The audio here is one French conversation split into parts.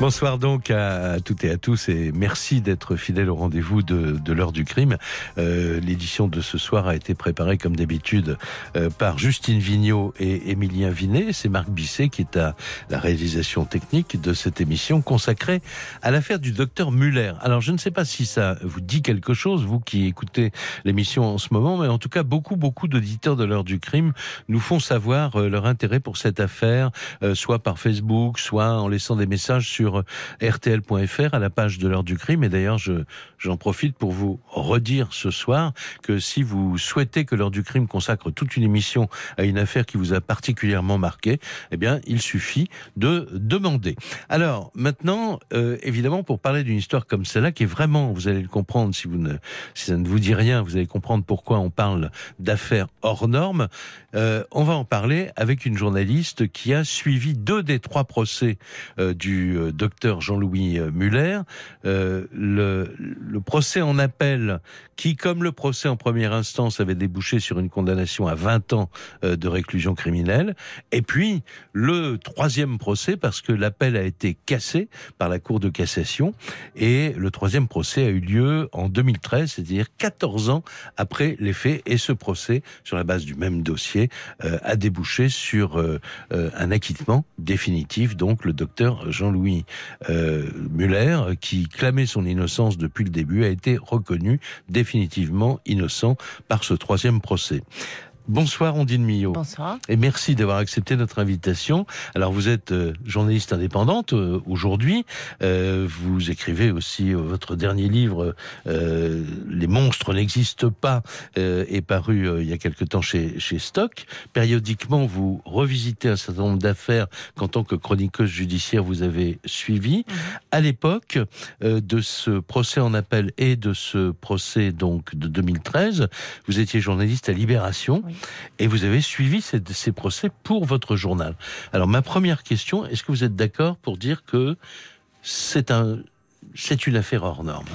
Bonsoir donc à toutes et à tous et merci d'être fidèles au rendez-vous de, de l'heure du crime. Euh, L'édition de ce soir a été préparée comme d'habitude euh, par Justine Vignot et Émilien Vinet. C'est Marc Bisset qui est à la réalisation technique de cette émission consacrée à l'affaire du docteur Muller. Alors je ne sais pas si ça vous dit quelque chose, vous qui écoutez l'émission en ce moment, mais en tout cas beaucoup beaucoup d'auditeurs de l'heure du crime nous font savoir euh, leur intérêt pour cette affaire, euh, soit par Facebook, soit en laissant des messages sur rtl.fr à la page de l'heure du crime. Et d'ailleurs, je, j'en profite pour vous redire ce soir que si vous souhaitez que l'heure du crime consacre toute une émission à une affaire qui vous a particulièrement marqué, eh bien, il suffit de demander. Alors, maintenant, euh, évidemment, pour parler d'une histoire comme celle-là, qui est vraiment, vous allez le comprendre si vous ne, si ça ne vous dit rien, vous allez comprendre pourquoi on parle d'affaires hors normes. Euh, on va en parler avec une journaliste qui a suivi deux des trois procès euh, du euh, docteur Jean-Louis Muller. Le, procès en appel, qui, comme le procès en première instance, avait débouché sur une condamnation à 20 ans de réclusion criminelle. Et puis, le troisième procès, parce que l'appel a été cassé par la Cour de cassation. Et le troisième procès a eu lieu en 2013, c'est-à-dire 14 ans après les faits. Et ce procès, sur la base du même dossier, euh, a débouché sur euh, un acquittement définitif. Donc, le docteur Jean-Louis euh, Muller, qui clamait son innocence depuis le début, a été reconnu définitivement innocent par ce troisième procès. Bonsoir Ondine Millot. Bonsoir. Et merci d'avoir accepté notre invitation. Alors vous êtes euh, journaliste indépendante euh, aujourd'hui. Euh, vous écrivez aussi euh, votre dernier livre euh, Les monstres n'existent pas est paru il y a quelque temps chez, chez Stock. Périodiquement vous revisitez un certain nombre d'affaires qu'en tant que chroniqueuse judiciaire vous avez suivi. Mmh. À l'époque de ce procès en appel et de ce procès donc de 2013, vous étiez journaliste à Libération. Oui et vous avez suivi ces, procès pour votre journal. Alors ma première question, est-ce que vous êtes d'accord pour dire que c'est c'est une affaire hors norme?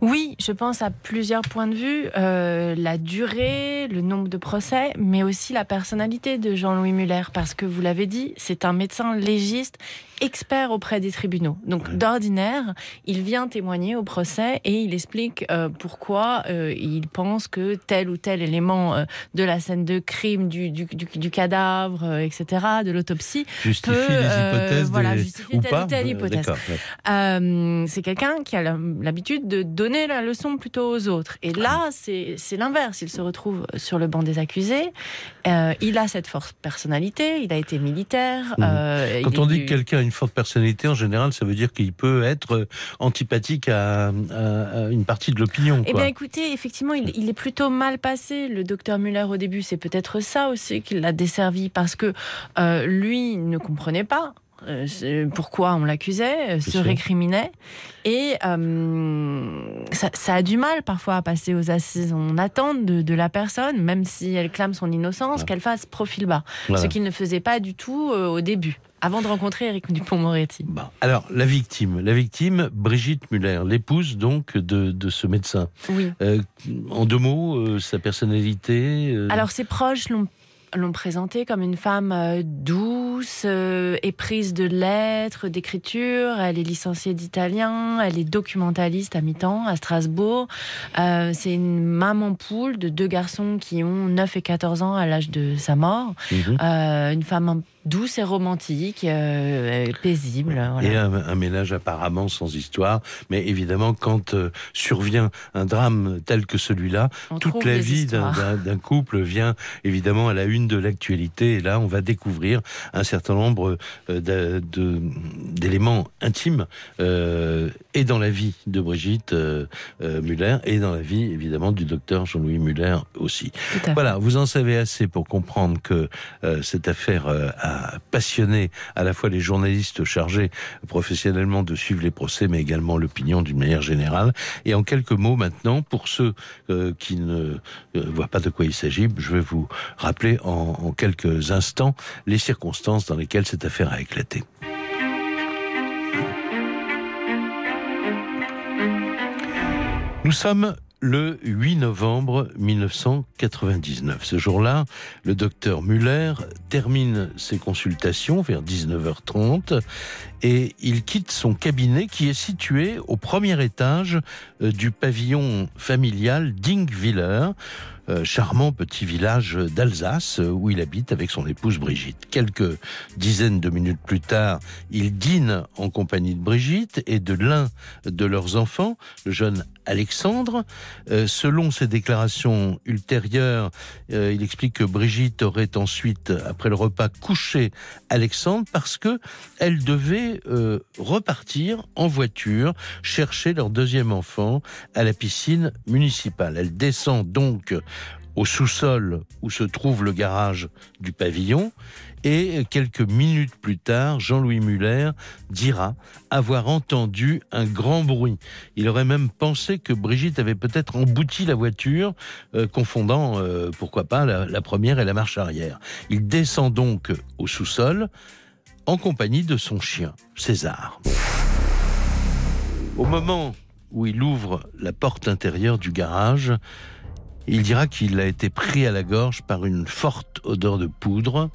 Oui, je pense à plusieurs points de vue. Euh, la durée, le nombre de procès, mais aussi la personnalité de Jean-Louis Muller. Parce que vous l'avez dit, c'est un médecin légiste expert auprès des tribunaux. Donc d'ordinaire, il vient témoigner au procès et il explique euh, pourquoi euh, il pense que tel ou tel élément euh, de la scène de crime, du, du, du, du cadavre, etc., de l'autopsie, peut, les voilà, justifier telle ou telle hypothèse. C'est quelqu'un qui a l'habitude de donner la leçon plutôt aux autres. Et là, c'est l'inverse. Il se retrouve sur le banc des accusés. il a cette forte personnalité. Il a été militaire. Mmh. Quand on dit que quelqu'un une forte personnalité, en général, ça veut dire qu'il peut être antipathique à, à, à une partie de l'opinion. Eh bien, écoutez, effectivement, il, il, est plutôt mal passé. Le docteur Muller, au début, c'est peut-être ça aussi qui l'a desservi, parce que euh, lui ne comprenait pas euh, pourquoi on l'accusait, se récriminait. Et euh, ça, ça, a du mal parfois à passer aux assises. On attend de, de la personne, même si elle clame son innocence, voilà. qu'elle fasse profil bas. Voilà. Ce qu'il ne faisait pas du tout euh, au début avant de rencontrer Eric Dupont-Moretti. Bon. Alors, la victime, la victime, Brigitte Muller, l'épouse donc de, de, ce médecin. Oui. Euh, en deux mots, euh, sa personnalité. Euh... Alors, ses proches l'ont l'ont présentée comme une femme euh, douce, euh, éprise de lettres, d'écriture. Elle est licenciée d'italien, elle est documentaliste à mi-temps à Strasbourg. Euh, c'est une maman poule de deux garçons qui ont 9 et 14 ans à l'âge de sa mort. Mmh. une femme douce et romantique, euh, paisible. Voilà. Et un, un, ménage apparemment sans histoire. Mais évidemment, quand euh, survient un drame tel que celui-là, toute la vie d'un couple vient évidemment à la une de l'actualité. Et là, on va découvrir un certain nombre euh, d'éléments intimes et dans la vie de Brigitte Muller et dans la vie évidemment du docteur Jean-Louis Muller aussi. Voilà, vous en savez assez pour comprendre que cette affaire a passionné à la fois les journalistes chargés professionnellement de suivre les procès, mais également l'opinion d'une manière générale. Et en quelques mots maintenant, pour ceux euh, qui ne euh, voient pas de quoi il s'agit, je vais vous rappeler en, en quelques instants les circonstances dans lesquelles cette affaire a éclaté. Nous sommes le 8 novembre 1999. Ce jour-là, le docteur Muller termine ses consultations vers 19h30 et il quitte son cabinet qui est situé au premier étage euh, du pavillon familial d'Ingwiller. Euh, charmant petit village d'Alsace euh, où il habite avec son épouse Brigitte. Quelques dizaines de minutes plus tard, il dîne en compagnie de Brigitte et de l'un de leurs enfants, le jeune Alexandre. Euh, selon ses déclarations ultérieures, il explique que Brigitte aurait ensuite, après le repas, couché Alexandre parce que elle devait repartir en voiture chercher leur deuxième enfant à la piscine municipale. Elle descend donc au sous-sol où se trouve le garage du pavillon. Et quelques minutes plus tard, Jean-Louis Muller dira avoir entendu un grand bruit. Il aurait même pensé que Brigitte avait peut-être embouti la voiture, euh, confondant, euh, pourquoi pas, la, la première et la marche arrière. Il descend donc au sous-sol en compagnie de son chien, César. Au moment où il ouvre la porte intérieure du garage, il dira qu'il a été pris à la gorge par une forte odeur de poudre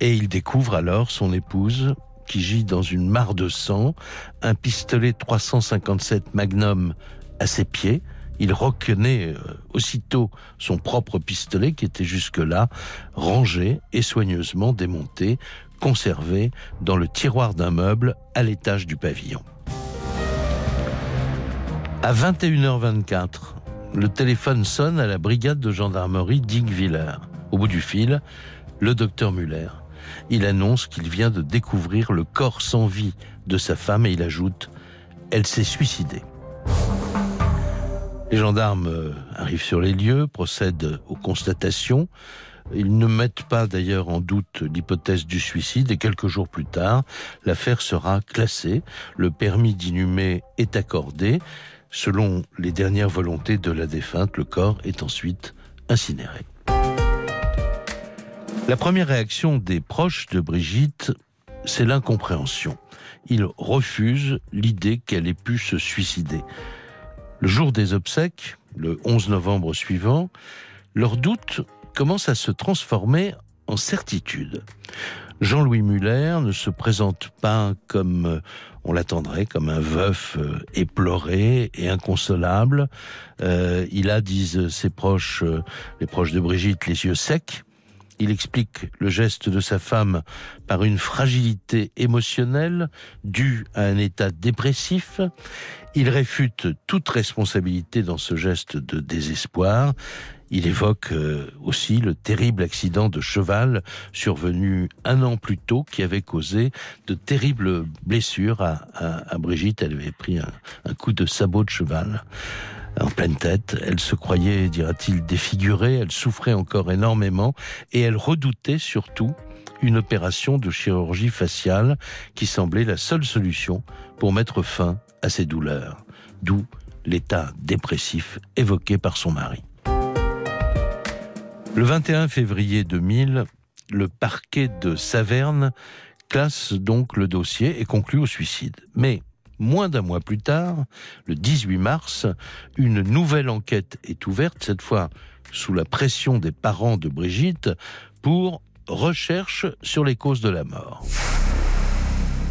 et il découvre alors son épouse qui gît dans une mare de sang, un pistolet 357 Magnum à ses pieds. Il reconnaît euh, aussitôt son propre pistolet qui était jusque-là rangé et soigneusement démonté, conservé dans le tiroir d'un meuble à l'étage du pavillon. À 21h24, le téléphone sonne à la brigade de gendarmerie d'Ingwiller. Au bout du fil, le docteur Muller. Il annonce qu'il vient de découvrir le corps sans vie de sa femme et il ajoute Elle s'est suicidée. Les gendarmes euh, arrivent sur les lieux, procèdent aux constatations. Ils ne mettent pas d'ailleurs en doute l'hypothèse du suicide et quelques jours plus tard, l'affaire sera classée, le permis d'inhumer est accordé Selon les dernières volontés de la défunte, le corps est ensuite incinéré. La première réaction des proches de Brigitte, c'est l'incompréhension. Ils refusent l'idée qu'elle ait pu se suicider. Le jour des obsèques, le 11 novembre suivant, leur doute commence à se transformer en certitude. Jean-Louis Muller ne se présente pas comme euh, on l'attendrait, comme un veuf euh, éploré et inconsolable. Euh, il a, disent ses proches, les proches de Brigitte, les yeux secs. Il explique le geste de sa femme par une fragilité émotionnelle due à un état dépressif. Il réfute toute responsabilité dans ce geste de désespoir il évoque euh, aussi le terrible accident de cheval survenu un an plus tôt qui avait causé de terribles blessures à, Brigitte. Elle avait pris un, coup de sabot de cheval en pleine tête. Elle se croyait, dira-t-il, défigurée. Elle souffrait encore énormément et elle redoutait surtout une opération de chirurgie faciale qui semblait la seule solution pour mettre fin à ses douleurs. D'où l'état dépressif évoqué par son mari. Le 21 février 2000, le parquet de Saverne classe donc le dossier et conclut au suicide. Mais moins d'un mois plus tard, le 18 mars, une nouvelle enquête est ouverte, cette fois sous la pression des parents de Brigitte, pour recherche sur les causes de la mort.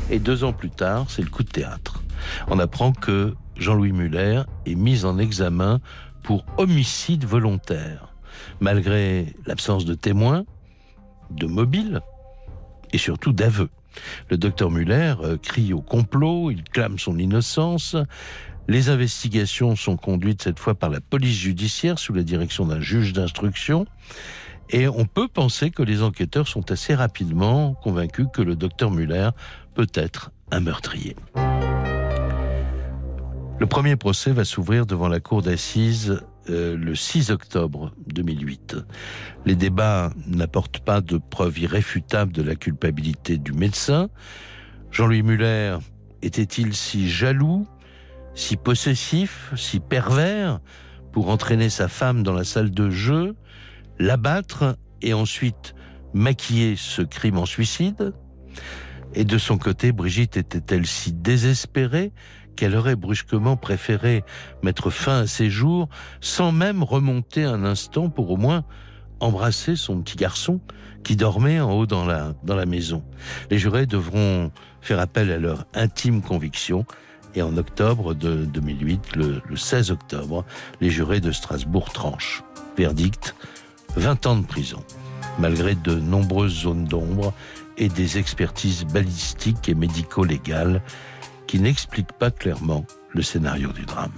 Et deux ans plus tard, c'est le coup de théâtre. On apprend que Jean-Louis Muller est mis en examen pour homicide volontaire malgré l'absence de témoins, de mobiles et surtout d'aveux. Le docteur Muller euh, crie au complot, il clame son innocence. Les investigations sont conduites cette fois par la police judiciaire sous la direction d'un juge d'instruction. Et on peut penser que les enquêteurs sont assez rapidement convaincus que le docteur Muller peut être un meurtrier. Le premier procès va s'ouvrir devant la cour d'assises euh, le 6 octobre 2008. Les débats n'apportent pas de preuves irréfutables de la culpabilité du médecin. Jean-Louis Muller était-il si jaloux, si possessif, si pervers pour entraîner sa femme dans la salle de jeu, l'abattre et ensuite maquiller ce crime en suicide? Et de son côté, Brigitte était-elle si désespérée qu'elle aurait brusquement préféré mettre fin à ses jours sans même remonter un instant pour au moins embrassé son petit garçon qui dormait en haut dans la, dans la maison. Les jurés devront faire appel à leur intime conviction et en octobre de 2008, le, le 16 octobre, les jurés de Strasbourg tranchent. Verdict, 20 ans de prison, malgré de nombreuses zones d'ombre et des expertises balistiques et médico-légales qui n'expliquent pas clairement le scénario du drame.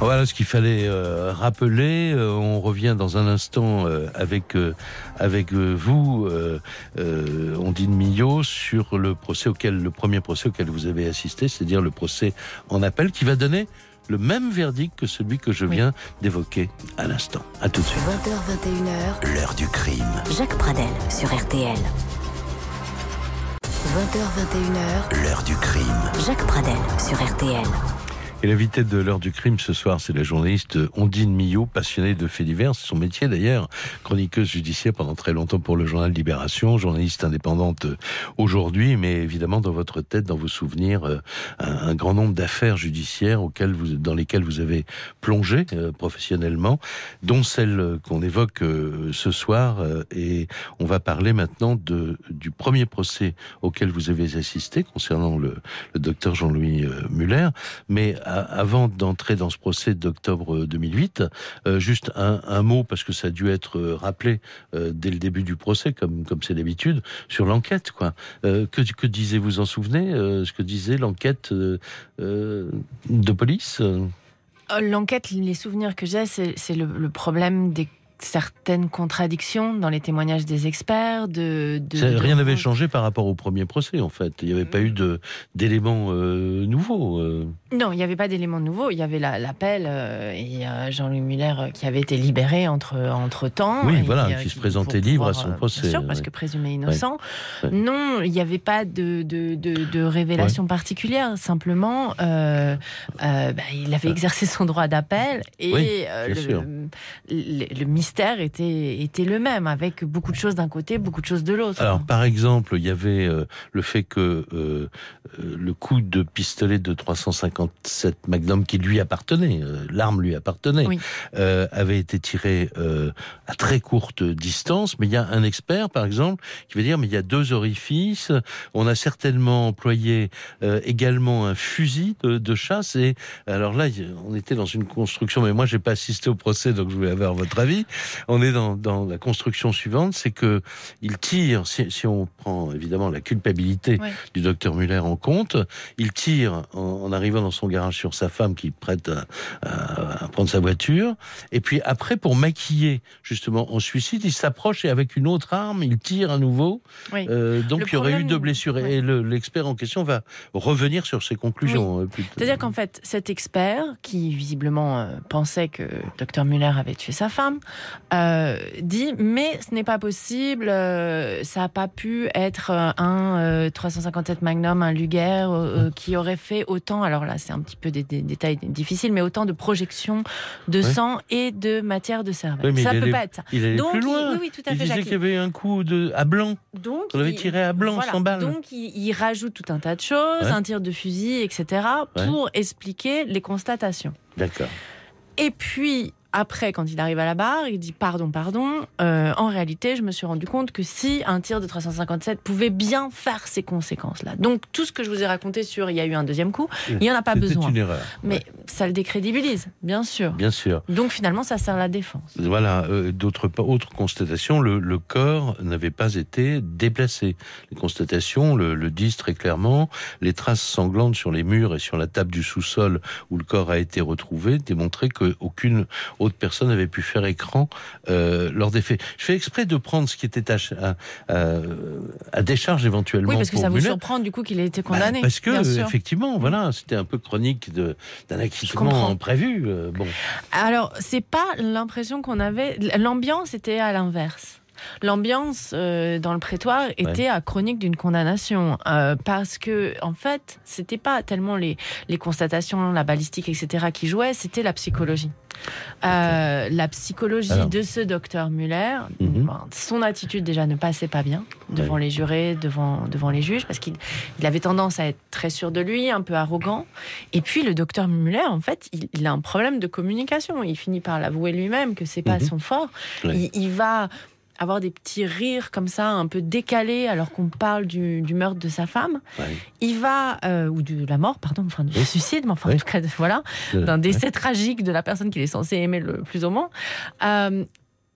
Voilà ce qu'il fallait euh, rappeler. Euh, on revient dans un instant euh, avec euh, avec vous, euh, euh, Ondine Millot, sur le procès auquel le premier procès auquel vous avez assisté, c'est-à-dire le procès en appel, qui va donner le même verdict que celui que je Oui. viens d'évoquer à l'instant. À tout de suite. 20h, 20h, 21h, l'heure du crime. Jacques Pradel sur RTL. 20h, 21h, L'heure du crime. Jacques Pradel sur RTL. Et l'invité de l'heure du crime ce soir, c'est la journaliste Ondine Millot, passionnée de faits divers. C'est son métier d'ailleurs, chroniqueuse judiciaire pendant très longtemps pour le journal Libération, journaliste indépendante aujourd'hui, mais évidemment dans votre tête, dans vos souvenirs, euh, un, grand nombre d'affaires judiciaires auxquelles vous, dans lesquelles vous avez plongé euh, professionnellement, dont celle qu'on évoque euh, ce soir. et on va parler maintenant de, du premier procès auquel vous avez assisté concernant le, le docteur Jean-Louis Muller. Mais a- avant d'entrer dans ce procès d'octobre 2008, euh, juste un, mot, parce que ça a dû être euh, rappelé euh, dès le début du procès, comme comme c'est d'habitude, sur l'enquête. quoi. Euh, que, que disait, vous en souvenez, euh, ce que disait l'enquête euh, euh, de police? Euh Euh, L'enquête, les souvenirs que j'ai, c'est c'est le, le problème des certaines contradictions dans les témoignages des experts. De, de- Ça- de- Rien n'avait changé par rapport au premier procès, en fait. Il n'y avait pas eu d'éléments euh, nouveaux. euh. Non, il n'y avait pas d'éléments nouveaux. Il y avait la- l'appel euh, et Jean-Louis Muller qui avait été libéré entre, entre temps. Oui, et, voilà, qui se présentait libre à son procès, Bien sûr, parce que présumé innocent. Ouais. Non, il n'y avait pas de, de, révélation particulière. Simplement, bah, il avait exercé son droit d'appel et Oui, le- le mystère était, était le même, avec beaucoup de choses d'un côté, beaucoup de choses de l'autre. Alors, par exemple, il y avait euh, le fait que euh, euh, le coup de pistolet de 357 Magnum qui lui appartenait, euh, l'arme lui appartenait, Oui. avait été tiré à très courte distance. Mais il y a un expert, par exemple, qui va dire mais il y a deux orifices. On a certainement employé également un fusil de, de chasse. Et alors là, on était dans une construction. Mais moi, j'ai pas assisté au procès, donc je voulais avoir votre avis. On est dans, dans la construction suivante, c'est que il tire. Si, si on prend évidemment la culpabilité du docteur Muller en compte, il tire en, en arrivant dans son garage sur sa femme qui prête à, à- à prendre sa voiture. Et puis après, pour maquiller justement en suicide, il s'approche et avec une autre arme, il tire à nouveau. Oui. Euh, donc Le il y aurait eu deux blessures. Et le- l'expert en question va revenir sur ses conclusions. euh, C'est-à-dire qu'en fait, cet expert, qui visiblement euh, pensait que Dr Muller avait tué sa femme, euh, dit mais ce n'est pas possible, euh, ça n'a pas pu être euh, un euh, 357 Magnum, un Luger, qui aurait fait autant, alors là c'est un petit peu des, des détails difficiles, mais autant de projections de Ouais. sang et de matière de cervelle. Oui, ça il peut allait- pas être ça. Il allait Donc, plus il- loin. oui, oui, tout à il fait, disait qu'il y avait un coup de à blanc. Donc, On avait il- tiré à blanc, sans balle. Donc, il, il rajoute tout un tas de choses, Ouais. un tir de fusil, etc., Ouais. pour expliquer les constatations. D'accord. Et puis, après, quand il arrive à la barre, il dit pardon, pardon. euh, en réalité, je me suis rendu compte que si un tir de 357 pouvait bien faire ces conséquences-là. Donc, tout ce que je vous ai raconté sur il y a eu un deuxième coup, il n'y en a pas besoin. une erreur. Mais Ouais, ça le décrédibilise, bien sûr. bien sûr. Donc, finalement, ça sert la défense. Voilà, euh, d'autres pa- autre constatation, le, le corps n'avait pas été déplacé. Les constatations le, le disent très clairement. Les traces sanglantes sur les murs et sur la table du sous-sol où le corps a été retrouvé démontraient qu'aucune autre personne n'avait pu faire écran euh, lors des faits. Je fais exprès de prendre ce qui était à, à, à- décharge éventuellement. Oui, parce que pour ça vous surprend du coup qu'il ait été Bah, condamné. parce que effectivement, voilà, c'était un peu chronique d'un acquittement prévu. euh, bon, Alors, c'est pas l'impression qu'on avait. L'ambiance était à l'inverse. L'ambiance euh, dans le prétoire était à chronique d'une condamnation euh, parce que en fait, c'était pas tellement les, les constatations, la balistique, etc. qui jouaient, c'était la psychologie. Euh, la psychologie de ce docteur Muller, Mhm. son attitude déjà ne passait pas bien devant Ouais. les jurés, devant, devant les juges, parce qu'il il avait tendance à être très sûr de lui, un peu arrogant. Et puis le docteur Muller, en fait, il, il a un problème de communication. Il finit par l'avouer lui-même que c'est pas Mhm. son fort. Ouais. Il, il va avoir des petits rires comme ça, un peu décalés, alors qu'on parle du, du meurtre de sa femme. Ouais. Il va, euh, ou de la mort, pardon, enfin du Oui. suicide, mais enfin Oui. en tout cas, de- voilà, d'un décès tragique de la personne qu'il est censé aimer le plus au moins. Euh,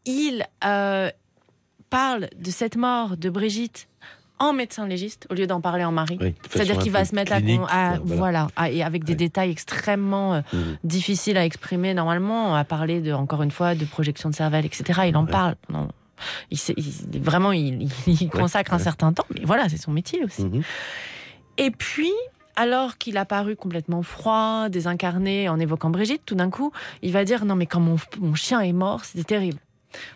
il euh, parle de cette mort de Brigitte en médecin légiste au lieu d'en parler en mari. Oui, C'est-à-dire qu'il va se mettre à, clinique, à- voilà. à- et avec des détails extrêmement euh, Mhm. difficiles à exprimer normalement, à parler de encore une fois de projection de cervelle, etc. Il en Ouais. parle. Non. Il, sait- il- vraiment, il, il consacre un ouais. certain temps, mais voilà, c'est son métier aussi. Mhm. Et puis, alors qu'il a paru complètement froid, désincarné, en évoquant Brigitte, tout d'un coup, il va dire non mais quand mon, mon chien est mort, c'était terrible.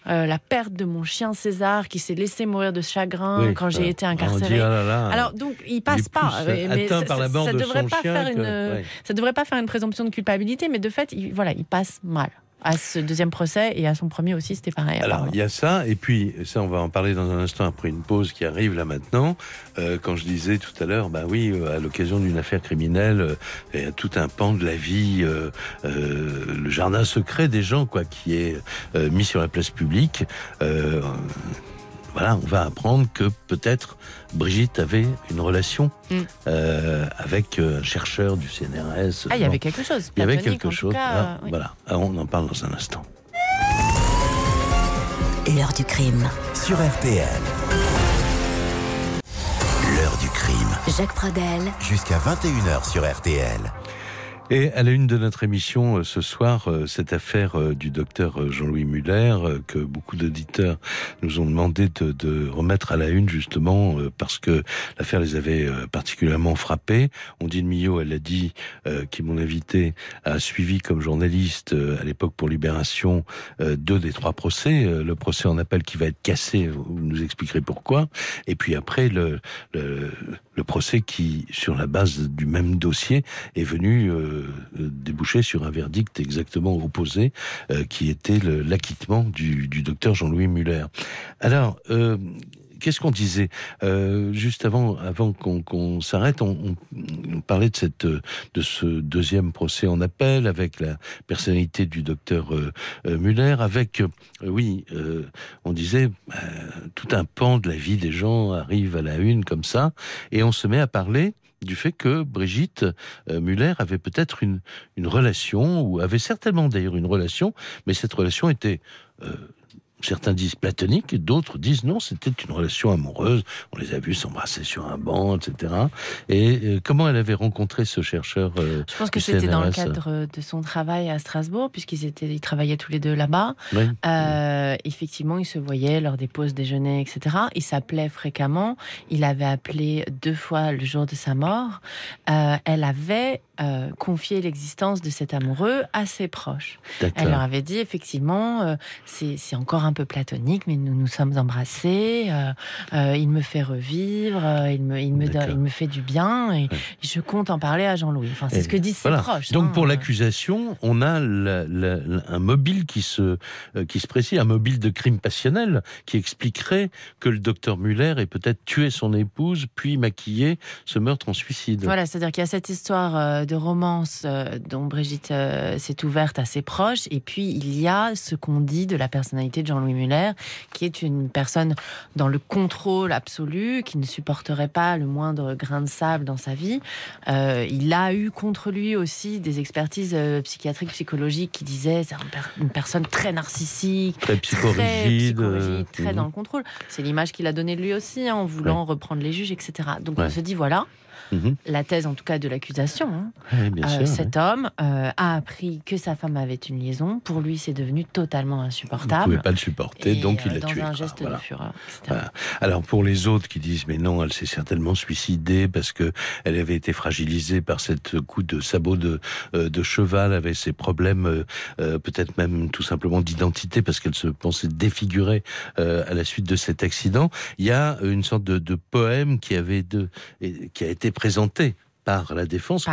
Euh, la perte de mon chien César qui s'est laissé mourir de chagrin Oui, quand j'ai été dit, incarcéré. ah là là, Alors donc il passe pas, euh, mais ça, par la ça- de devrait pas faire que- une, ouais. ça devrait pas faire une présomption de culpabilité, mais de fait, il, voilà, il passe mal à ce deuxième procès et à son premier aussi, c'était pareil. Alors, il y a ça, et puis, ça, on va en parler dans un instant après une pause qui arrive là maintenant. Euh, quand je disais tout à l'heure, bah oui, euh, à l'occasion d'une affaire criminelle, il y a tout un pan de la vie, euh, le jardin secret des gens, quoi, qui est mis sur la place publique. Voilà, on va apprendre que peut-être Brigitte avait une relation Mm. euh, avec euh, un chercheur du CNRS. Ah, il y avait quelque chose. Il y avait quelque chose. cas, Ah, oui. Voilà, Ah, on en parle dans un instant. L'heure du crime. sur RTL. L'heure du crime. Jacques Pradel, Jusqu'à 21h sur RTL. Et à la une de notre émission euh, ce soir, euh, cette affaire euh, du docteur Jean-Louis Muller, que beaucoup d'auditeurs nous ont demandé de, de remettre à la une justement parce que l'affaire les avait particulièrement frappés. Ondine Millot, elle a dit, euh, qui mon invité, a suivi comme journaliste à l'époque pour Libération deux des trois procès. Le procès en appel qui va être cassé, vous nous expliquerez pourquoi. Et puis après, le, le, le procès qui, sur la base du même dossier, est venu euh, déboucher sur un verdict exactement opposé, euh, qui était l'acquittement du, du docteur Jean-Louis Muller. Alors, euh, qu'est-ce qu'on disait Euh, juste avant, avant qu'on s'arrête on, parlait de cette, de ce deuxième procès en appel avec la personnalité du docteur euh, euh, Muller, avec, oui, on disait tout un pan de la vie des gens arrive à la une comme ça, et on se met à parler du fait que Brigitte Muller avait peut-être une, une relation, ou avait certainement d'ailleurs une relation, mais cette relation était, certains disent platonique, d'autres disent non, c'était une relation amoureuse, on les a vus s'embrasser sur un banc, etc. Et euh, comment elle avait rencontré ce chercheur euh, Je pense que c'était dans le cadre de son travail à Strasbourg, puisqu'ils étaient, ils travaillaient tous les deux là-bas. oui Euh, effectivement, ils se voyaient lors des pauses déjeuner, etc. Ils s'appelaient fréquemment. Il avait appelé deux fois le jour de sa mort. Euh, elle avait euh, confié l'existence de cet amoureux à ses proches. Elle leur avait dit effectivement, c'est encore un peu platonique, mais nous nous sommes embrassés. euh, euh, il me fait revivre, euh, il me, il me, il me fait du bien, et je compte en parler à Jean-Louis. Enfin, c'est ce que disent ses Voilà. proches. Donc hein. pour l'accusation, on a la- la- la- un mobile qui se qui se précise, un mobile de crime passionnel qui expliquerait que le docteur Muller ait peut-être tué son épouse puis maquillé ce meurtre en suicide. Voilà, c'est-à-dire qu'il y a cette histoire de romance dont Brigitte s'est ouverte à ses proches, et puis il y a ce qu'on dit de la personnalité de Jean-Louis Muller, qui est une personne dans le contrôle absolu, qui ne supporterait pas le moindre grain de sable dans sa vie. Euh, il a eu contre lui aussi des expertises euh, psychiatriques, psychologiques qui disaient c'est une personne très narcissique, Très très psychorigide. psychorigide, euh, très mhm. dans le contrôle. C'est l'image qu'il a donnée de lui aussi, hein, en voulant reprendre les juges, etc. Donc Ouais. on se dit, voilà, mhm. la thèse en tout cas de l'accusation. Hein. Euh, cet homme euh, a appris que sa femme avait une liaison. Pour lui, c'est devenu totalement insupportable. Il ne pouvait pas le supporter, donc il l'a tué. Dans un geste de fureur. Alors pour les autres qui disent mais non, elle s'est certainement suicidée parce que elle avait été fragilisée par cette coup de sabot de, de cheval, avait ses problèmes, peut-être même tout simplement d'identité parce qu'elle se pensait défigurée à la suite de cet accident. Il y a une sorte de, de poème qui avait de, qui a été présenté par la défense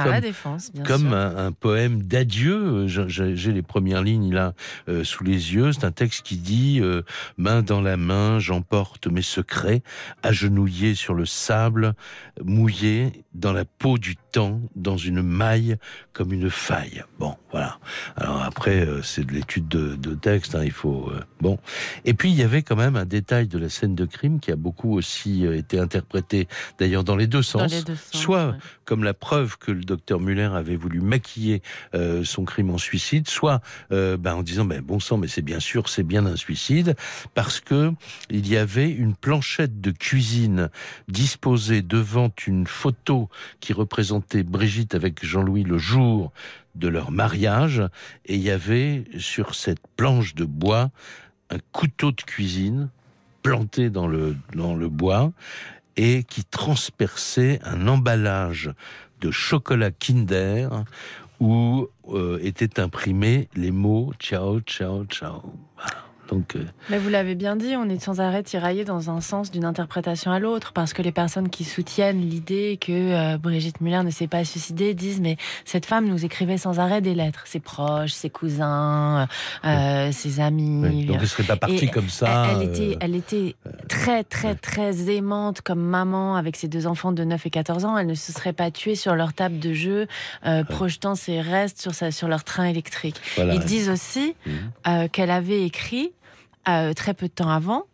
comme, Un, poème d'adieu. J'ai les premières lignes là euh, sous les yeux. C'est un texte qui dit euh, main dans la main, j'emporte mes secrets, agenouillé sur le sable, mouillé dans la peau du temps, dans une maille comme une faille. Bon, voilà. Alors après, euh, c'est de l'étude de, texte. Hein, il faut bon. Et puis il y avait quand même un détail de la scène de crime qui a beaucoup aussi été interprété, d'ailleurs dans les deux sens. soit comme la preuve que le docteur Muller avait voulu maquiller euh, son crime en suicide, soit euh, ben, en disant ben, bon sang, mais c'est bien sûr, c'est bien un suicide, parce que il y avait une planchette de cuisine disposée devant une photo qui Brigitte avec Jean-Louis le jour de leur mariage, et il y avait sur cette planche de bois un couteau de cuisine planté dans le, dans le bois et qui transperçait un emballage de chocolat Kinder où euh, étaient imprimés les mots ciao, ciao, ciao. Euh, Mais vous l'avez bien dit, on est sans arrêt tiraillé dans un sens d'une interprétation à l'autre, parce que les personnes qui soutiennent l'idée que euh, Brigitte Muller ne s'est pas suicidée disent mais cette femme nous écrivait sans arrêt des lettres, ses proches, ses cousins, euh, ses amis. donc elle serait pas partie comme ça. Elle, était, elle était très très très aimante comme maman avec ses deux enfants de 9 et 14 ans. Elle ne se serait pas tuée sur leur table de jeu, projetant ses restes sur, sa, sur leur train électrique. Ils disent aussi mmh. qu'elle avait écrit euh, très peu de temps avant,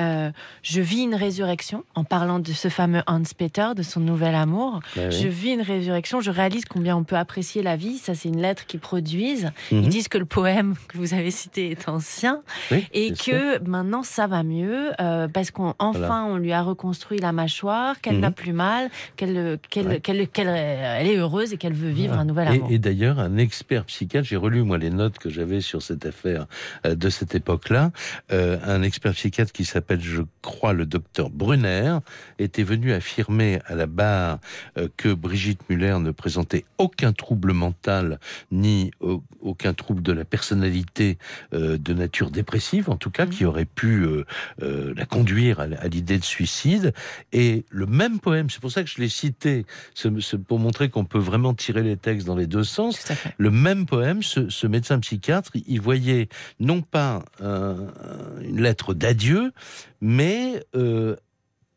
euh, je vis une résurrection en parlant de ce fameux Hans Peter, de son nouvel amour. Je vis une résurrection, je réalise combien on peut apprécier la vie. Ça, c'est une lettre qu'ils produisent. Ils mhm. disent que le poème que vous avez cité est ancien et que maintenant ça va mieux euh, parce qu'enfin on lui a reconstruit la mâchoire, qu'elle n'a mhm. plus mal, qu'elle elle est heureuse et qu'elle veut vivre un nouvel amour. Et, d'ailleurs, un expert psychiatre, j'ai relu moi les notes que j'avais sur cette affaire euh, de cette époque-là, un expert psychiatre qui s'appelle je crois, le docteur Brunner, était venu affirmer à la barre euh, que Brigitte Muller ne présentait aucun trouble mental ni aucun trouble de la personnalité euh, de nature dépressive, en tout cas, qui aurait pu euh, la conduire à, l'idée de suicide. Et le même poème, c'est pour ça que je l'ai cité, pour montrer qu'on peut vraiment tirer les textes dans les deux sens. Le même poème, ce, médecin psychiatre, il voyait non pas une lettre d'adieu, mais euh,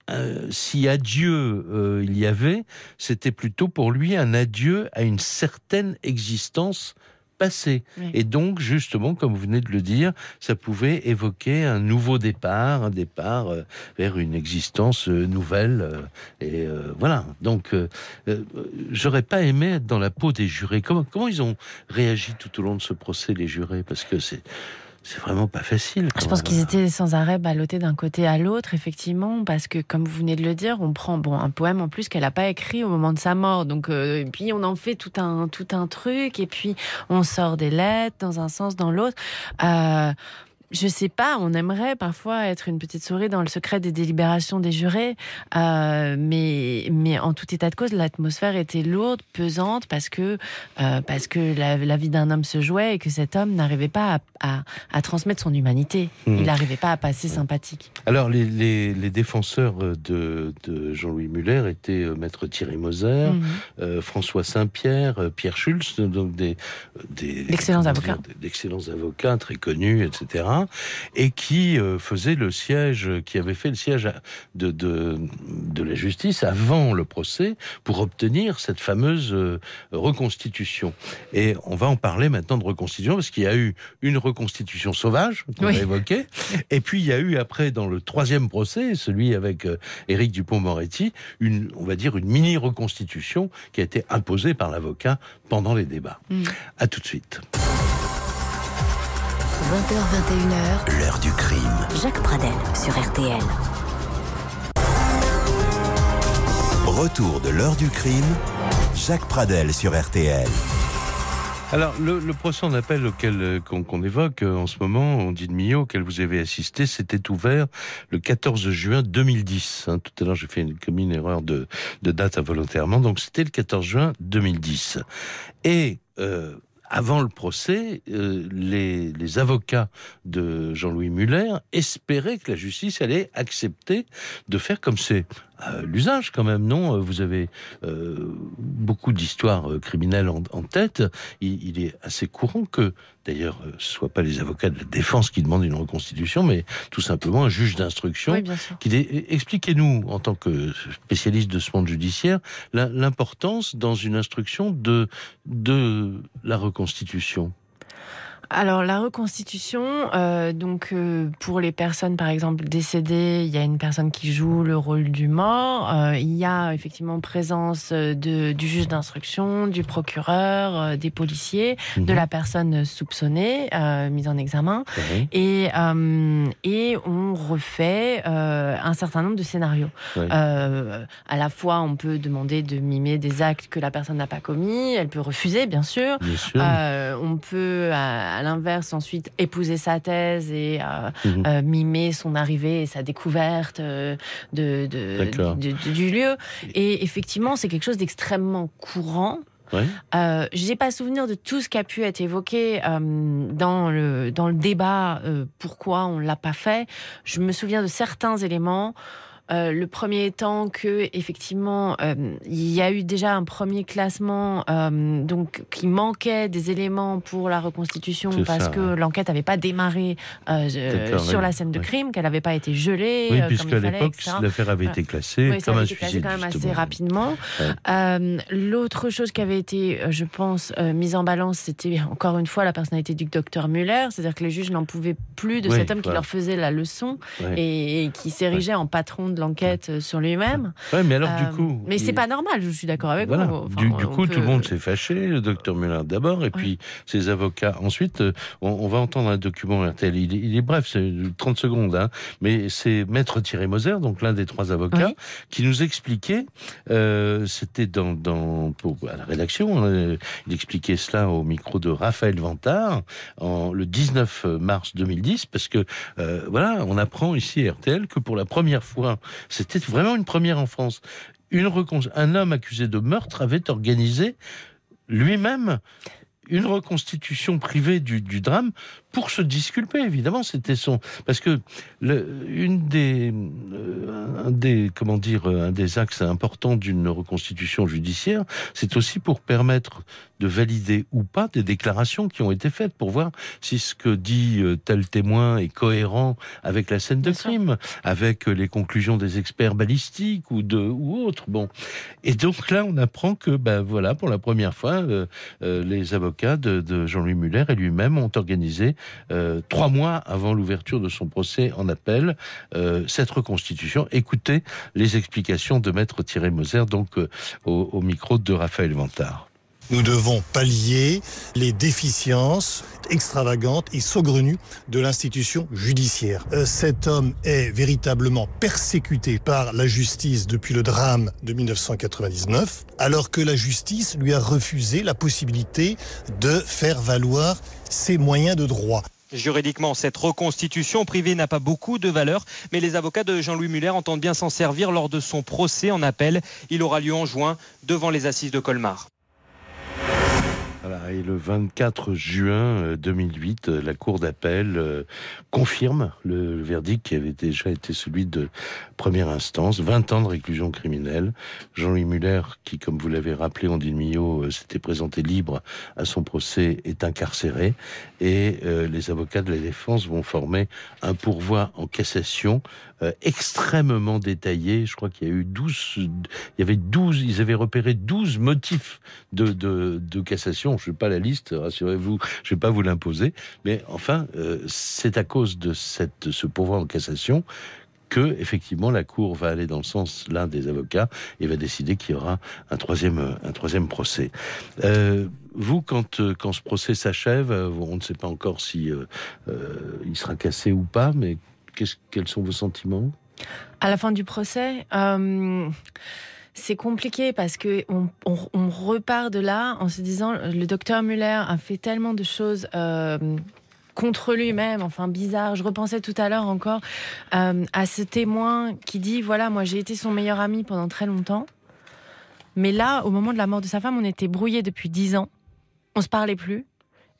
euh, si adieu euh, il y avait, c'était plutôt pour lui un adieu à une certaine existence passée. Et donc, justement, comme vous venez de le dire, ça pouvait évoquer un nouveau départ, un départ vers une existence nouvelle. et voilà. Donc, j'aurais pas aimé être dans la peau des jurés. Comment, comment ils ont réagi tout au long de ce procès, les jurés? Parce que c'est c'est vraiment pas facile. Je pense qu'ils étaient sans arrêt ballottés d'un côté à l'autre, effectivement, parce que, comme vous venez de le dire, on prend bon un poème en plus qu'elle n'a pas écrit au moment de sa mort, donc euh, et puis on en fait tout un tout un truc, et puis on sort des lettres dans un sens, dans l'autre. Euh, je sais pas, on aimerait parfois être une petite souris dans le secret des délibérations des jurés, euh, mais, mais en tout état de cause, l'atmosphère était lourde, pesante, parce que, euh, parce que la, vie d'un homme se jouait et que cet homme n'arrivait pas à, à, transmettre son humanité. Hmm. Il n'arrivait pas à passer sympathique. Alors, les, les, les défenseurs de, de Jean-Louis Muller étaient euh, Maître Thierry Moser, hmm. euh, François Saint-Pierre, Pierre Schulz, donc des, des d'excellents avocats. D'excellents avocats très connus, etc et qui euh, faisait le siège, qui avait fait le siège de, de, de la justice avant le procès pour obtenir cette fameuse euh, reconstitution. Et on va en parler maintenant de reconstitution parce qu'il y a eu une reconstitution sauvage qu'on a évoquée, et puis il y a eu après dans le troisième procès, celui avec euh, Éric Dupont-Moretti, une, on va dire une mini reconstitution qui a été imposée par l'avocat pendant les débats. Mm. À tout de suite. 20h21h, l'heure du crime. Jacques Pradel sur RTL. retour de l'heure du crime, Jacques Pradel sur RTL. Alors, le, procès en appel auquel euh, qu'on évoque euh, en ce moment, on dit de Millau, auquel vous avez assisté, c'était ouvert le 14 juin 2010. Hein. Tout à l'heure, j'ai fait une, comme une erreur de, date involontairement. Donc, c'était le 14 juin 2010. Et euh, avant le procès, les, les, avocats de Jean-Louis Muller espéraient que la justice allait accepter de faire comme c'est euh, l'usage quand même, non? Euh, Vous avez euh, beaucoup d'histoires criminelles en, tête. Il, est assez courant que, d'ailleurs, ce soit pas les avocats de la défense qui demandent une reconstitution, mais tout simplement un juge d'instruction oui, qui expliquez-nous, en tant que spécialiste de ce monde judiciaire, l'importance dans une instruction de de la reconstitution. Alors la reconstitution, euh, donc euh, pour les personnes par exemple décédées, il y a une personne qui joue le rôle du mort. Euh, il y a effectivement présence de, du juge d'instruction, du procureur, euh, des policiers, de mhm. la personne soupçonnée, euh, mise en examen, et et on refait un certain nombre de scénarios. à la fois, on peut demander de mimer des actes que la personne n'a pas commis, elle peut refuser bien sûr. Bien sûr. on peut à l'inverse, ensuite épouser sa thèse et euh, mhm. euh, mimer son arrivée et sa découverte euh, de, du lieu. Et effectivement, c'est quelque chose d'extrêmement courant. Ouais. Euh, j'ai pas souvenir de tout ce qui a pu être évoqué dans le dans le débat. pourquoi on l'a pas fait Je me souviens de certains éléments. Euh, le premier étant que effectivement euh, il y a eu déjà un premier classement euh, donc qui manquait des éléments pour la reconstitution parce que l'enquête n'avait pas démarré sur la scène de crime, qu'elle n'avait pas été gelée. Oui, puisque à l'époque l'affaire avait été classée oui, comme un suicide. quand même assez rapidement. L'autre chose qui avait été, je pense, mise en balance, c'était encore une fois la personnalité du docteur Muller, c'est-à-dire que les juges n'en pouvaient plus de cet homme qui leur faisait la leçon et, qui s'érigeait en patron de l'enquête euh, sur lui-même. Mais alors du euh, coup. Mais c'est pas normal, je suis d'accord avec vous. du, coup, tout le monde s'est fâché, le docteur Muller d'abord, et puis ses avocats. Ensuite, euh, on, va entendre un document RTL. Il, est bref, c'est 30 secondes, hein, mais c'est Maître Thierry Moser, donc l'un des trois avocats, qui nous expliquait, c'était dans, dans pour, à la rédaction, hein, il expliquait cela au micro de Raphaël Vantard en, le 19 mars 2010, parce que voilà, on apprend ici à RTL que pour la première fois c'était vraiment une première en France. Un homme accusé de meurtre avait organisé lui-même une reconstitution privée du, drame pour se disculper, évidemment, c'était son parce que le, une des euh, un des comment dire un des axes importants d'une reconstitution judiciaire, c'est aussi pour permettre de valider ou pas des déclarations qui ont été faites pour voir si ce que dit euh, tel témoin est cohérent avec la scène de crime, avec euh, les conclusions des experts balistiques ou de ou autres. Bon, et donc là, on apprend que ben voilà, pour la première fois, les avocats de, de Jean-Louis Muller et lui-même ont organisé euh, trois mois avant l'ouverture de son procès en appel, euh, cette reconstitution. Écoutez les explications de Maître Thierry Moser, donc euh, au, micro de Raphaël Vantard. Nous devons pallier les déficiences extravagantes et saugrenues de l'institution judiciaire. cet homme est véritablement persécuté par la justice depuis le drame de 1999, alors que la justice lui a refusé la possibilité de faire valoir ses moyens de droit. Juridiquement, cette reconstitution privée n'a pas beaucoup de valeur, mais les avocats de Jean-Louis Muller entendent bien s'en servir lors de son procès en appel. Il aura lieu en juin devant les assises de Colmar et le 24 juin 2008, euh, euh, la Cour d'appel euh, confirme le verdict qui avait déjà été celui de première instance, 20 ans de réclusion criminelle. Jean-Louis Muller, qui, comme vous l'avez rappelé, en dit s'était présenté libre à son procès, est incarcéré. Et les avocats de la défense vont former un pourvoi en cassation extrêmement détaillé. Je crois qu'il y a eu 12, il y avait 12, ils avaient repéré 12 motifs de, de, cassation. Je pas la liste, rassurez-vous, je vais pas vous l'imposer. Mais enfin, euh, c'est à cause de cette, ce pouvoir en cassation que effectivement la Cour va aller dans le sens l'un des avocats et va décider qu'il y aura un troisième, un troisième procès. Euh, vous, quand, euh, quand ce procès s'achève, on ne sait pas encore si il sera cassé ou pas, mais quels sont vos sentiments? À la fin du procès c'est compliqué parce que on, repart de là en se disant le docteur Muller a fait tellement de choses euh, contre lui-même, enfin bizarre. Je repensais tout à l'heure encore euh, à ce témoin qui dit voilà, moi j'ai été son meilleur ami pendant très longtemps, mais là, au moment de la mort de sa femme, on était brouillés depuis dix ans, on se parlait plus,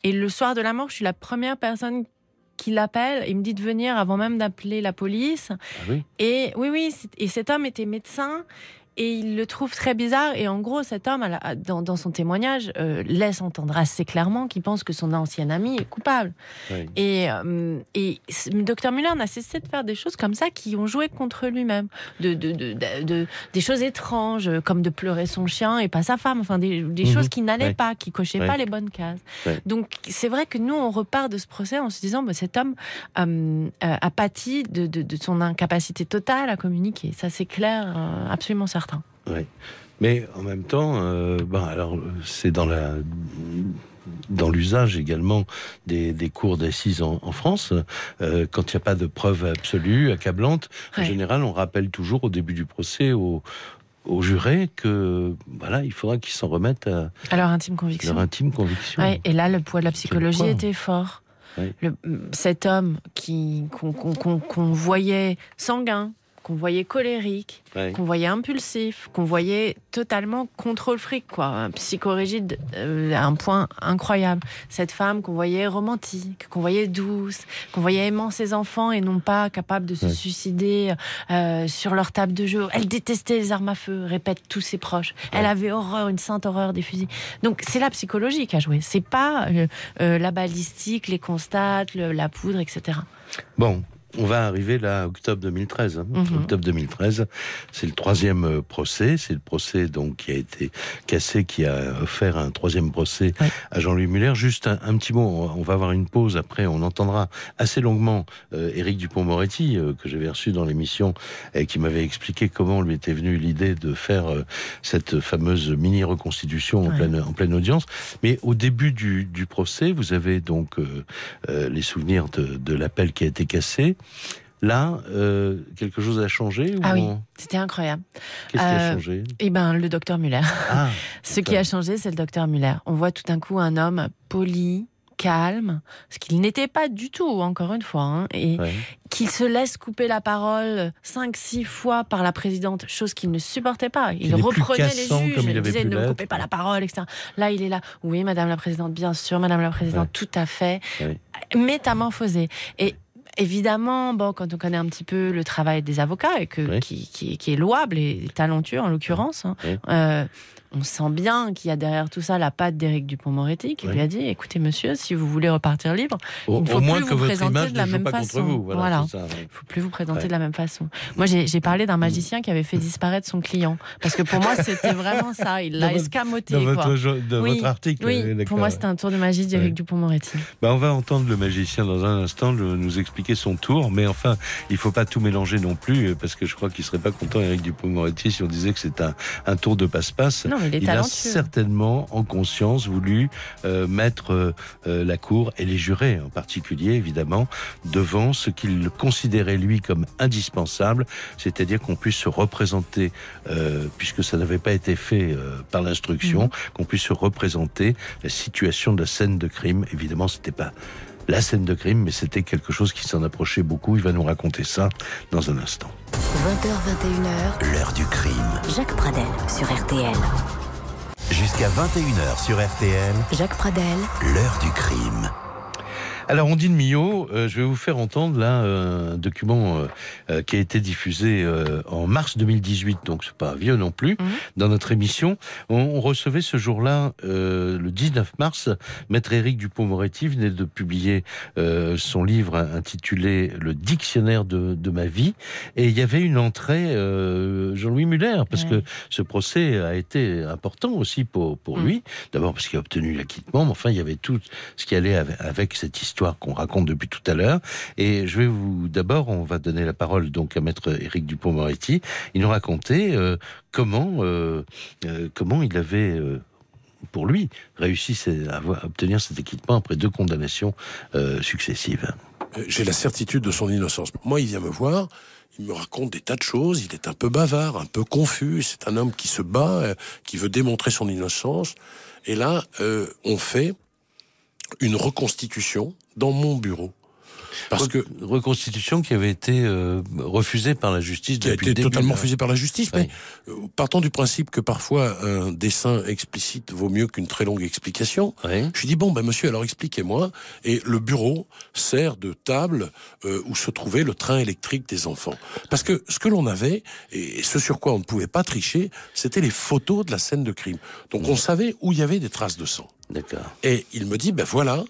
et le soir de la mort, je suis la première personne qui l'appelle, il me dit de venir avant même d'appeler la police. Ah et oui, oui, et cet homme était médecin et il le trouve très bizarre. Et en gros, cet homme, dans, son témoignage, euh, laisse entendre assez clairement qu'il pense que son ancien ami est coupable. Et, euh, et docteur Muller n'a cessé de faire des choses comme ça qui ont joué contre lui-même. De, de, des choses étranges, comme de pleurer son chien et pas sa femme. Enfin, des, mhm. choses qui n'allaient pas, qui cochaient pas les bonnes cases. Donc, c'est vrai que nous, on repart de ce procès en se disant, bah, cet homme euh, a pâti de, son incapacité totale à communiquer. Ça, c'est clair, absolument certain. Oui. Mais en même temps, euh, ben, alors c'est dans la dans l'usage également des, cours d'assises en, France, euh, quand il n'y a pas de preuve absolue, accablante, en général, on rappelle toujours au début du procès aux, aux jurés que voilà, il faudra qu'ils s'en remettent à, leur intime conviction. Leur intime conviction. et là, le poids de la psychologie était fort. Le, cet homme qui qu'on voyait sanguin, qu'on voyait colérique, qu'on voyait impulsif, qu'on voyait totalement contrôle fric, quoi, psychorigide euh, à un point incroyable. Cette femme qu'on voyait romantique, qu'on voyait douce, qu'on voyait aimant ses enfants et non pas capable de se suicider euh, sur leur table de jeu. Elle détestait les armes à feu, répète tous ses proches. Elle avait horreur, une sainte horreur des fusils. Donc c'est la psychologie qui a joué. C'est pas euh, la balistique, les constats, la poudre, etc. Bon, on va arriver là, octobre 2013. Hein. Mhm. Octobre 2013, c'est le troisième euh, procès. C'est le procès donc qui a été cassé, qui a offert un troisième procès à Jean-Louis Muller. Juste un, petit mot, on va avoir une pause. Après, on entendra assez longuement euh, Éric Dupont-Moretti, euh, que j'avais reçu dans l'émission, et qui m'avait expliqué comment lui était venue l'idée de faire cette fameuse mini-reconstitution en, pleine, en pleine audience. Mais au début du, procès, vous avez donc les souvenirs de, de l'appel qui a été cassé. Là, euh, quelque chose a changé Ah oui, c'était incroyable. Qu'est-ce qui a euh, changé? Eh ben, le docteur Muller. Ah, ce qui a changé, c'est le docteur Muller. On voit tout d'un coup un homme poli, calme, ce qu'il n'était pas du tout, encore une fois, hein, et qu'il se laisse couper la parole cinq, six fois par la présidente, chose qu'il ne supportait pas. Il, reprenait les juges, il, disait ne coupez pas la parole, etc. Là, il est là, oui, Madame la présidente, bien sûr, Madame la présidente, tout à fait, métamorphosé. Et évidemment, bon, quand on connaît un petit peu le travail des avocats et que qui, qui, est louable et talentueux en l'occurrence, hein, euh, on sent bien qu'il y a derrière tout ça la patte d'Éric Dupont-Moretti qui lui a dit écoutez, monsieur, si vous voulez repartir libre, il ne faut plus vous présenter de la même façon. Voilà, il ne faut plus vous présenter de la même façon. Moi, j'ai parlé d'un magicien qui avait fait disparaître son client. Parce que pour moi, c'était vraiment ça. Il l'a escamoté. Dans, Votre, article. Oui, pour moi, c'était un tour de magie d'Éric Dupont-Moretti. Bah, on va entendre le magicien dans un instant nous expliquer son tour. Mais enfin, il ne faut pas tout mélanger non plus, parce que je crois qu'il ne serait pas content, Éric Dupont-Moretti, si on disait que c'est un, un tour de passe-passe il, a certainement en conscience voulu euh, mettre euh, euh, la Cour et les jurés en particulier, évidemment, devant ce qu'il considérait lui comme indispensable, c'est-à-dire qu'on puisse se représenter, puisque ça n'avait pas été fait par l'instruction, mhm. qu'on puisse se représenter la situation de la scène de crime. Évidemment, c'était pas la scène de crime, mais c'était quelque chose qui s'en approchait beaucoup. Il va nous raconter ça dans un instant. 20h, 21h, l'heure du crime. Jacques Pradel sur RTL. Jusqu'à 21h sur RTL. Jacques Pradel. L'heure du crime. Alors, Ondine Millot, euh, je vais vous faire entendre là un document euh, euh, qui a été diffusé en mars 2018, donc c'est pas vieux non plus, mhm. dans notre émission. On, recevait ce jour-là, le 19 mars, Maître Éric Dupont-Moretti venait de publier son livre intitulé Le dictionnaire de, ma vie, et il y avait une entrée Jean-Louis Muller, parce que ce procès a été important aussi pour, pour mhm. lui, d'abord parce qu'il a obtenu l'acquittement, mais enfin il y avait tout ce qui allait avec cette histoire qu'on raconte depuis tout à l'heure. Et je vais vous d'abord, on va donner la parole donc à maître Éric Dupont-Moretti. Il nous racontait euh, comment euh, euh, comment il avait pour lui, avoir, à obtenir cet équipement après deux condamnations euh, successives. Euh, J'ai la certitude de son innocence. Moi, il vient me voir, il me raconte des tas de choses, il est un peu bavard, un peu confus, c'est un homme qui se bat, euh, qui veut démontrer son innocence. Et là, euh, on fait une reconstitution dans mon bureau. Parce que reconstitution qui avait été euh, refusée par la justice qui a été début. totalement là. refusé par la justice. Oui. Mais euh, partons du principe que parfois un dessin explicite vaut mieux qu'une très longue explication. Oui. Je lui dis bon ben monsieur alors expliquez-moi et le bureau sert de table euh, où se trouvait le train électrique des enfants parce que ce que l'on avait et ce sur quoi on ne pouvait pas tricher c'était les photos de la scène de crime donc on savait où il y avait des traces de sang D'accord. et il me dit, ben voilà,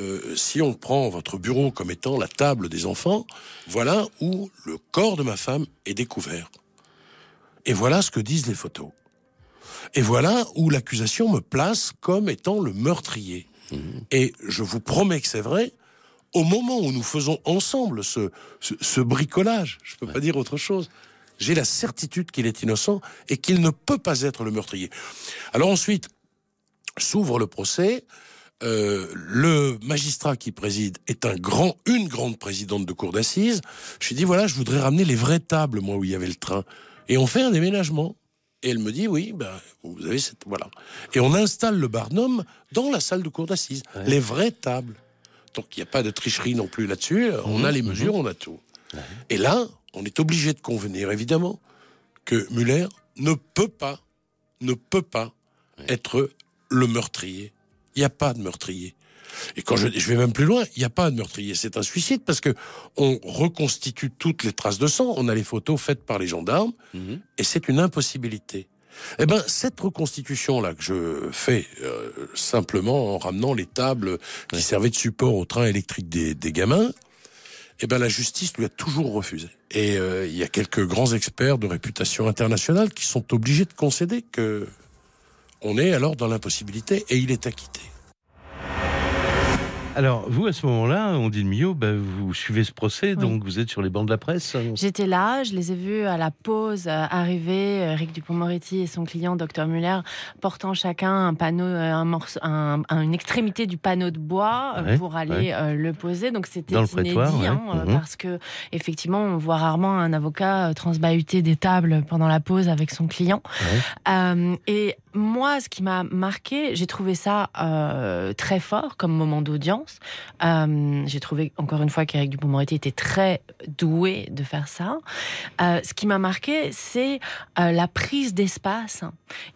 euh, si on prend votre bureau comme étant la table des enfants, voilà où le corps de ma femme est découvert. Et voilà ce que disent les photos. Et voilà où l'accusation me place comme étant le meurtrier. Et je vous promets que c'est vrai. Au moment où nous faisons ensemble ce, ce, ce bricolage, je peux pas dire autre chose, j'ai la certitude qu'il est innocent et qu'il ne peut pas être le meurtrier. Alors ensuite, s'ouvre le procès. Euh, le magistrat qui préside est un grand, une grande présidente de cour d'assises. Je lui dis voilà, je voudrais ramener les vraies tables, moi, où il y avait le train. Et on fait un déménagement. Et elle me dit oui, ben, vous avez cette voilà. Et on installe le barnum dans la salle de cour d'assises, les vraies tables. Donc il n'y a pas de tricherie non plus là-dessus. On a les mesures, on a tout. Et là, on est obligé de convenir évidemment que Muller ne peut pas, ne peut pas être le meurtrier. Il n'y a pas de meurtrier. Et quand je, je vais même plus loin, il n'y a pas de meurtrier, c'est un suicide parce que on reconstitue toutes les traces de sang. On a les photos faites par les gendarmes et c'est une impossibilité. Eh ben, cette reconstitution là que je fais euh, simplement en ramenant les tables qui servaient de support au train électrique des, des gamins, eh ben la justice lui a toujours refusé. Et euh, il y a quelques grands experts de réputation internationale qui sont obligés de concéder que on est alors dans l'impossibilité et il est acquitté. Alors, vous, à ce moment-là, on dit de Millot, bah, vous suivez ce procès, donc vous êtes sur les bancs de la presse. hein J'étais là, je les ai vus à la pause euh, arriver, euh, Eric Dupont-Moretti et son client, Dr Muller, portant chacun un panneau, euh, un morceau, un- un- une extrémité du panneau de bois Ouais, pour aller ouais. euh, le poser. Donc c'était Dans le inédit, prétoire, ouais. hein, Mhm. parce que effectivement, on voit rarement un avocat transbahuter des tables pendant la pause avec son client. Ouais. Euh, et moi, ce qui m'a marqué, j'ai trouvé ça euh, très fort comme moment d'audience. Euh, j'ai trouvé encore une fois qu'Éric Dupond-Moretti était très doué de faire ça. Euh, ce qui m'a marqué, c'est la prise d'espace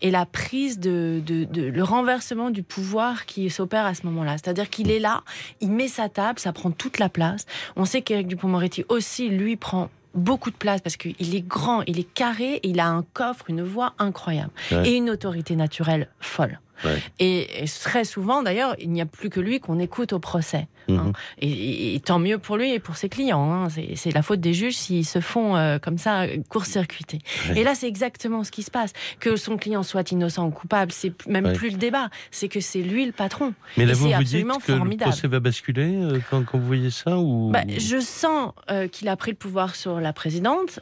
et la prise de- le renversement du pouvoir qui s'opère à ce moment-là. C'est-à-dire qu'il est là, il met sa table, ça prend toute la place. On sait qu'Éric Dupond-Moretti aussi, lui, prend beaucoup de place parce qu'il est grand, il est carré, il a un coffre, une voix incroyable Ouais. et une autorité naturelle folle. Ouais. Et, et très souvent, d'ailleurs, il n'y a plus que lui qu'on écoute au procès. hein. Mhm. Et, et- et tant mieux pour lui et pour ses clients. hein. C'est la faute des juges s'ils se font euh, comme ça court-circuiter. Ouais. Et là, c'est exactement ce qui se passe. Que son client soit innocent ou coupable, c'est même Ouais. plus le débat. C'est que c'est lui le patron. Mais là, vous vous dites que le formidable. procès va basculer euh, quand, quand vous voyez ça ou... Bah, je sens euh, qu'il a pris le pouvoir sur la présidente,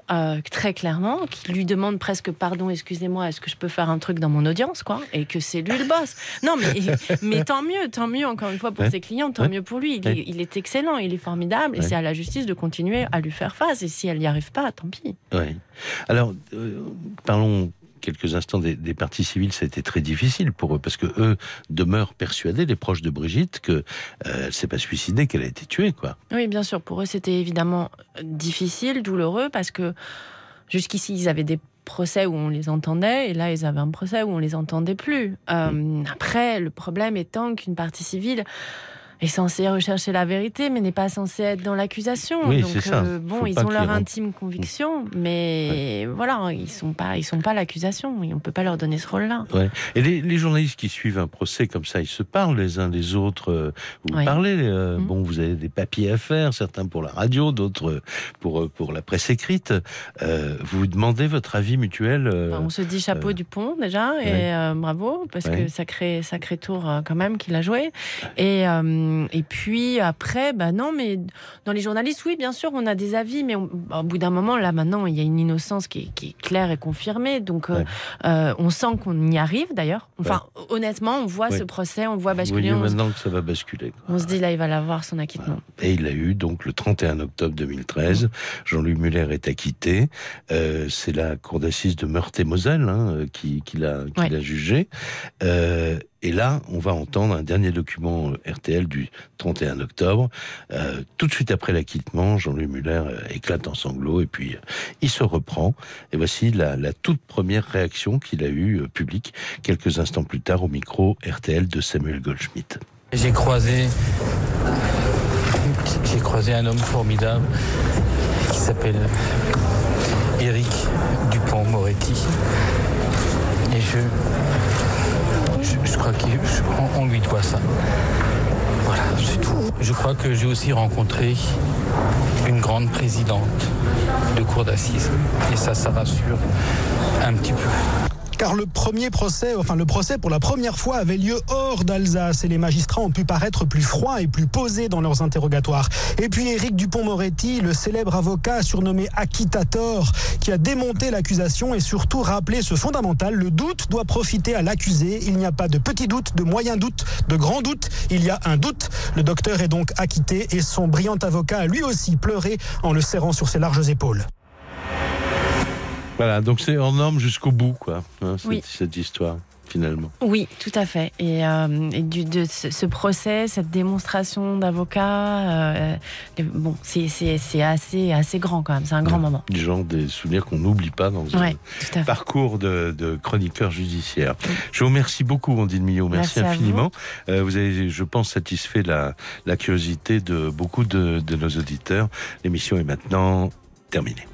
très clairement, qu'il lui demande presque pardon, excusez-moi, est-ce que je peux faire un truc dans mon audience, quoi, et que c'est lui le boss. Non, mais, mais tant mieux, tant mieux, encore une fois, pour Ouais. ses clients, tant Ouais. mieux pour lui. Il, Ouais. est, il est excellent, il est formidable, et c'est à la justice de continuer à lui faire face, et si elle n'y arrive pas, tant pis. Ouais. Alors, euh, parlons quelques instants des, des parties civiles. Ça a été très difficile pour eux parce que eux demeurent persuadés, les proches de Brigitte, que euh, elle s'est pas suicidée, qu'elle a été tuée, quoi. Oui, bien sûr, pour eux, c'était évidemment difficile, douloureux, parce que jusqu'ici, ils avaient des procès où on les entendait, et là, ils avaient un procès où on les entendait plus. Euh, après, le problème étant qu'une partie civile est censée rechercher la vérité, mais n'est pas censée être dans l'accusation. Oui, Donc, c'est ça. euh, bon, Faut ils ont leur intime conviction, mais voilà, ils sont pas, ils sont pas l'accusation. et On peut pas leur donner ce rôle-là. Ouais. Et les, les journalistes qui suivent un procès comme ça, ils se parlent les uns les autres. euh, Vous parlez, euh, Mhm. bon, vous avez des papiers à faire, certains pour la radio, d'autres pour pour la presse écrite. Euh, vous vous demandez votre avis mutuel. Enfin, on se dit chapeau du pont déjà et bravo parce que sacré sacré tour quand même qu'il a joué et euh, et puis après, bah non, mais dans les journalistes, oui, bien sûr, on a des avis, mais on- au bout d'un moment, là maintenant, il y a une innocence qui est, qui est claire et confirmée. Donc, euh, Ouais. euh, on sent qu'on y arrive d'ailleurs. Enfin, honnêtement, on voit Ouais. ce procès, on voit basculer. se- maintenant que ça va basculer. quoi. on se dit là, il va l'avoir son acquittement. Et il l'a eu donc le 31 octobre 2013. Jean-Louis Muller est acquitté. Euh, c'est la cour d'assises de Meurthe-et-Moselle hein, qui, l'a jugé. Euh, et là, on va entendre un dernier document euh, RTL du 31 octobre. Euh, tout de suite après l'acquittement, Jean-Louis Muller euh, éclate en sanglots et puis il se reprend. Et voici la, toute première réaction qu'il a eue publique quelques instants plus tard au micro RTL de Samuel Goldschmidt. J'ai croisé, j'ai croisé un homme formidable qui s'appelle Éric Dupont-Moretti. Et je crois qu'on on lui doit ça. Voilà, c'est tout. Je crois que j'ai aussi rencontré une grande présidente de cour d'assises. Et ça, ça rassure un petit peu. Car le premier procès, enfin le procès pour la première fois avait lieu hors d'Alsace et les magistrats ont pu paraître plus froids et plus posés dans leurs interrogatoires. Et puis Éric Dupont-Moretti, le célèbre avocat surnommé Acquittator, qui a démonté l'accusation et surtout rappelé ce fondamental, le doute doit profiter à l'accusé, il n'y a pas de petit doute, de moyen doute, de grand doute, il y a un doute. Le docteur est donc acquitté et son brillant avocat a lui aussi pleuré en le serrant sur ses larges épaules. Voilà, donc c'est en norme jusqu'au bout, quoi, hein, cette, Oui. cette histoire, finalement. Oui, tout à fait. Et, euh, et du, de ce, ce procès, cette démonstration d'avocat, euh, les- bon, c'est assez, assez grand quand même. C'est un grand moment. Du genre des souvenirs qu'on n'oublie pas dans un Ouais, parcours de, de chroniqueur judiciaire. Je vous remercie beaucoup, Ondine Millot. Merci, Merci infiniment. Euh, vous avez, je pense, satisfait la, la curiosité de beaucoup de, de nos auditeurs. L'émission est maintenant terminée.